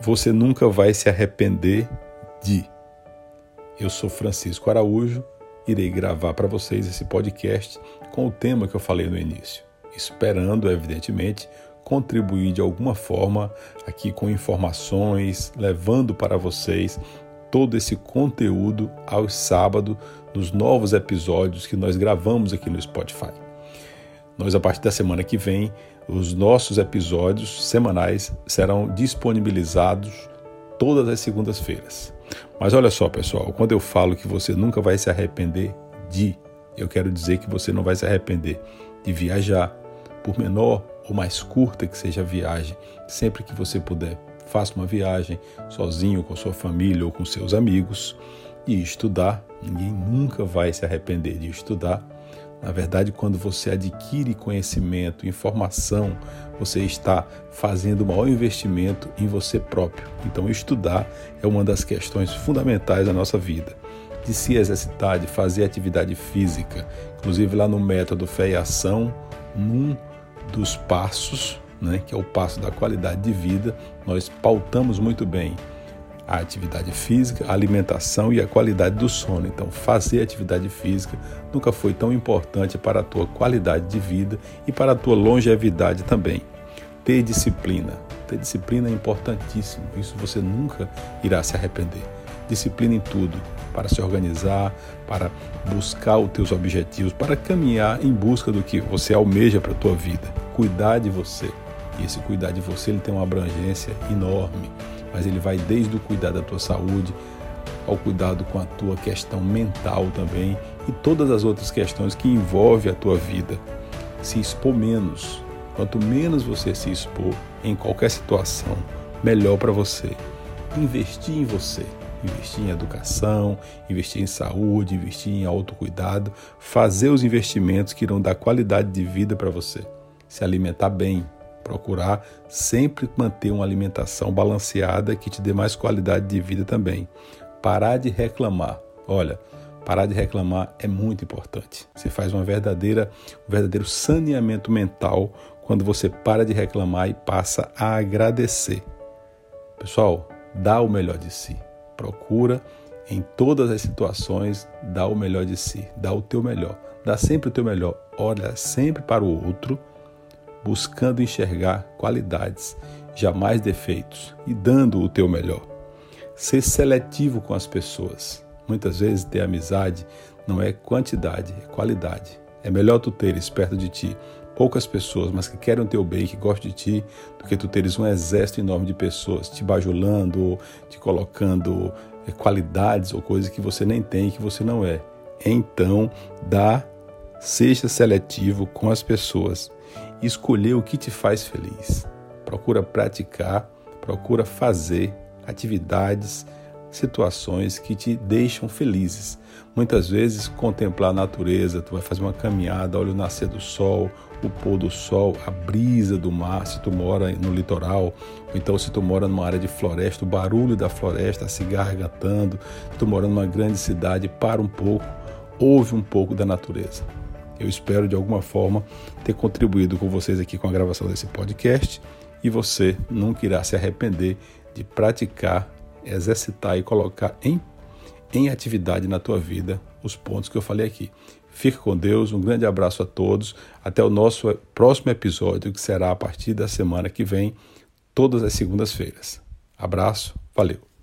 você nunca vai se arrepender de. Eu sou Francisco Araújo, irei gravar para vocês esse podcast com o tema que eu falei no início, esperando, evidentemente, contribuir de alguma forma aqui com informações, levando para vocês todo esse conteúdo aos sábados nos novos episódios que nós gravamos aqui no Spotify. Nós, a partir da semana que vem, os nossos episódios semanais serão disponibilizados todas as segundas-feiras. Mas olha só, pessoal, quando eu falo que você nunca vai se arrepender de, eu quero dizer que você não vai se arrepender de viajar, por menor ou mais curta que seja a viagem, sempre que você puder, faça uma viagem sozinho, com sua família ou com seus amigos e estudar. Ninguém nunca vai se arrepender de estudar. Na verdade, quando você adquire conhecimento, informação, você está fazendo o maior investimento em você próprio. Então, estudar é uma das questões fundamentais da nossa vida. De se exercitar, de fazer atividade física. Inclusive, lá no método Fé e Ação, num dos passos, né, que é o passo da qualidade de vida, nós pautamos muito bem a atividade física, a alimentação e a qualidade do sono. Então, fazer atividade física nunca foi tão importante para a tua qualidade de vida e para a tua longevidade também. Ter disciplina. Ter disciplina é importantíssimo. Isso você nunca irá se arrepender. Disciplina em tudo, para se organizar, para buscar os teus objetivos, para caminhar em busca do que você almeja para a tua vida. Cuidar de você. E esse cuidar de você ele tem uma abrangência enorme mas ele vai desde o cuidar da tua saúde ao cuidado com a tua questão mental também e todas as outras questões que envolvem a tua vida. Se expor menos. Quanto menos você se expor em qualquer situação, melhor para você. Investir em você, investir em educação, investir em saúde, investir em autocuidado, fazer os investimentos que irão dar qualidade de vida para você. Se alimentar bem, Procurar sempre manter uma alimentação balanceada que te dê mais qualidade de vida também. Parar de reclamar. Olha, parar de reclamar é muito importante. Você faz uma verdadeira, um verdadeiro saneamento mental quando você para de reclamar e passa a agradecer. Pessoal, dá o melhor de si. Procura em todas as situações dar o melhor de si, dá o teu melhor. Dá sempre o teu melhor. Olha sempre para o outro buscando enxergar qualidades, jamais defeitos e dando o teu melhor. Ser seletivo com as pessoas. Muitas vezes ter amizade não é quantidade, é qualidade. É melhor tu teres perto de ti poucas pessoas, mas que querem o teu bem, que gostam de ti, do que tu teres um exército enorme de pessoas te bajulando, te colocando é, qualidades ou coisas que você nem tem, que você não é. Então, dá, seja seletivo com as pessoas escolher o que te faz feliz. Procura praticar, procura fazer atividades, situações que te deixam felizes. Muitas vezes contemplar a natureza, tu vai fazer uma caminhada, olha o nascer do sol, o pôr do sol, a brisa do mar, se tu mora no litoral, ou então se tu mora numa área de floresta, o barulho da floresta, a cigarra se tu mora numa grande cidade, para um pouco, ouve um pouco da natureza. Eu espero de alguma forma ter contribuído com vocês aqui com a gravação desse podcast e você nunca irá se arrepender de praticar, exercitar e colocar em, em atividade na tua vida os pontos que eu falei aqui. Fique com Deus, um grande abraço a todos. Até o nosso próximo episódio, que será a partir da semana que vem, todas as segundas-feiras. Abraço, valeu.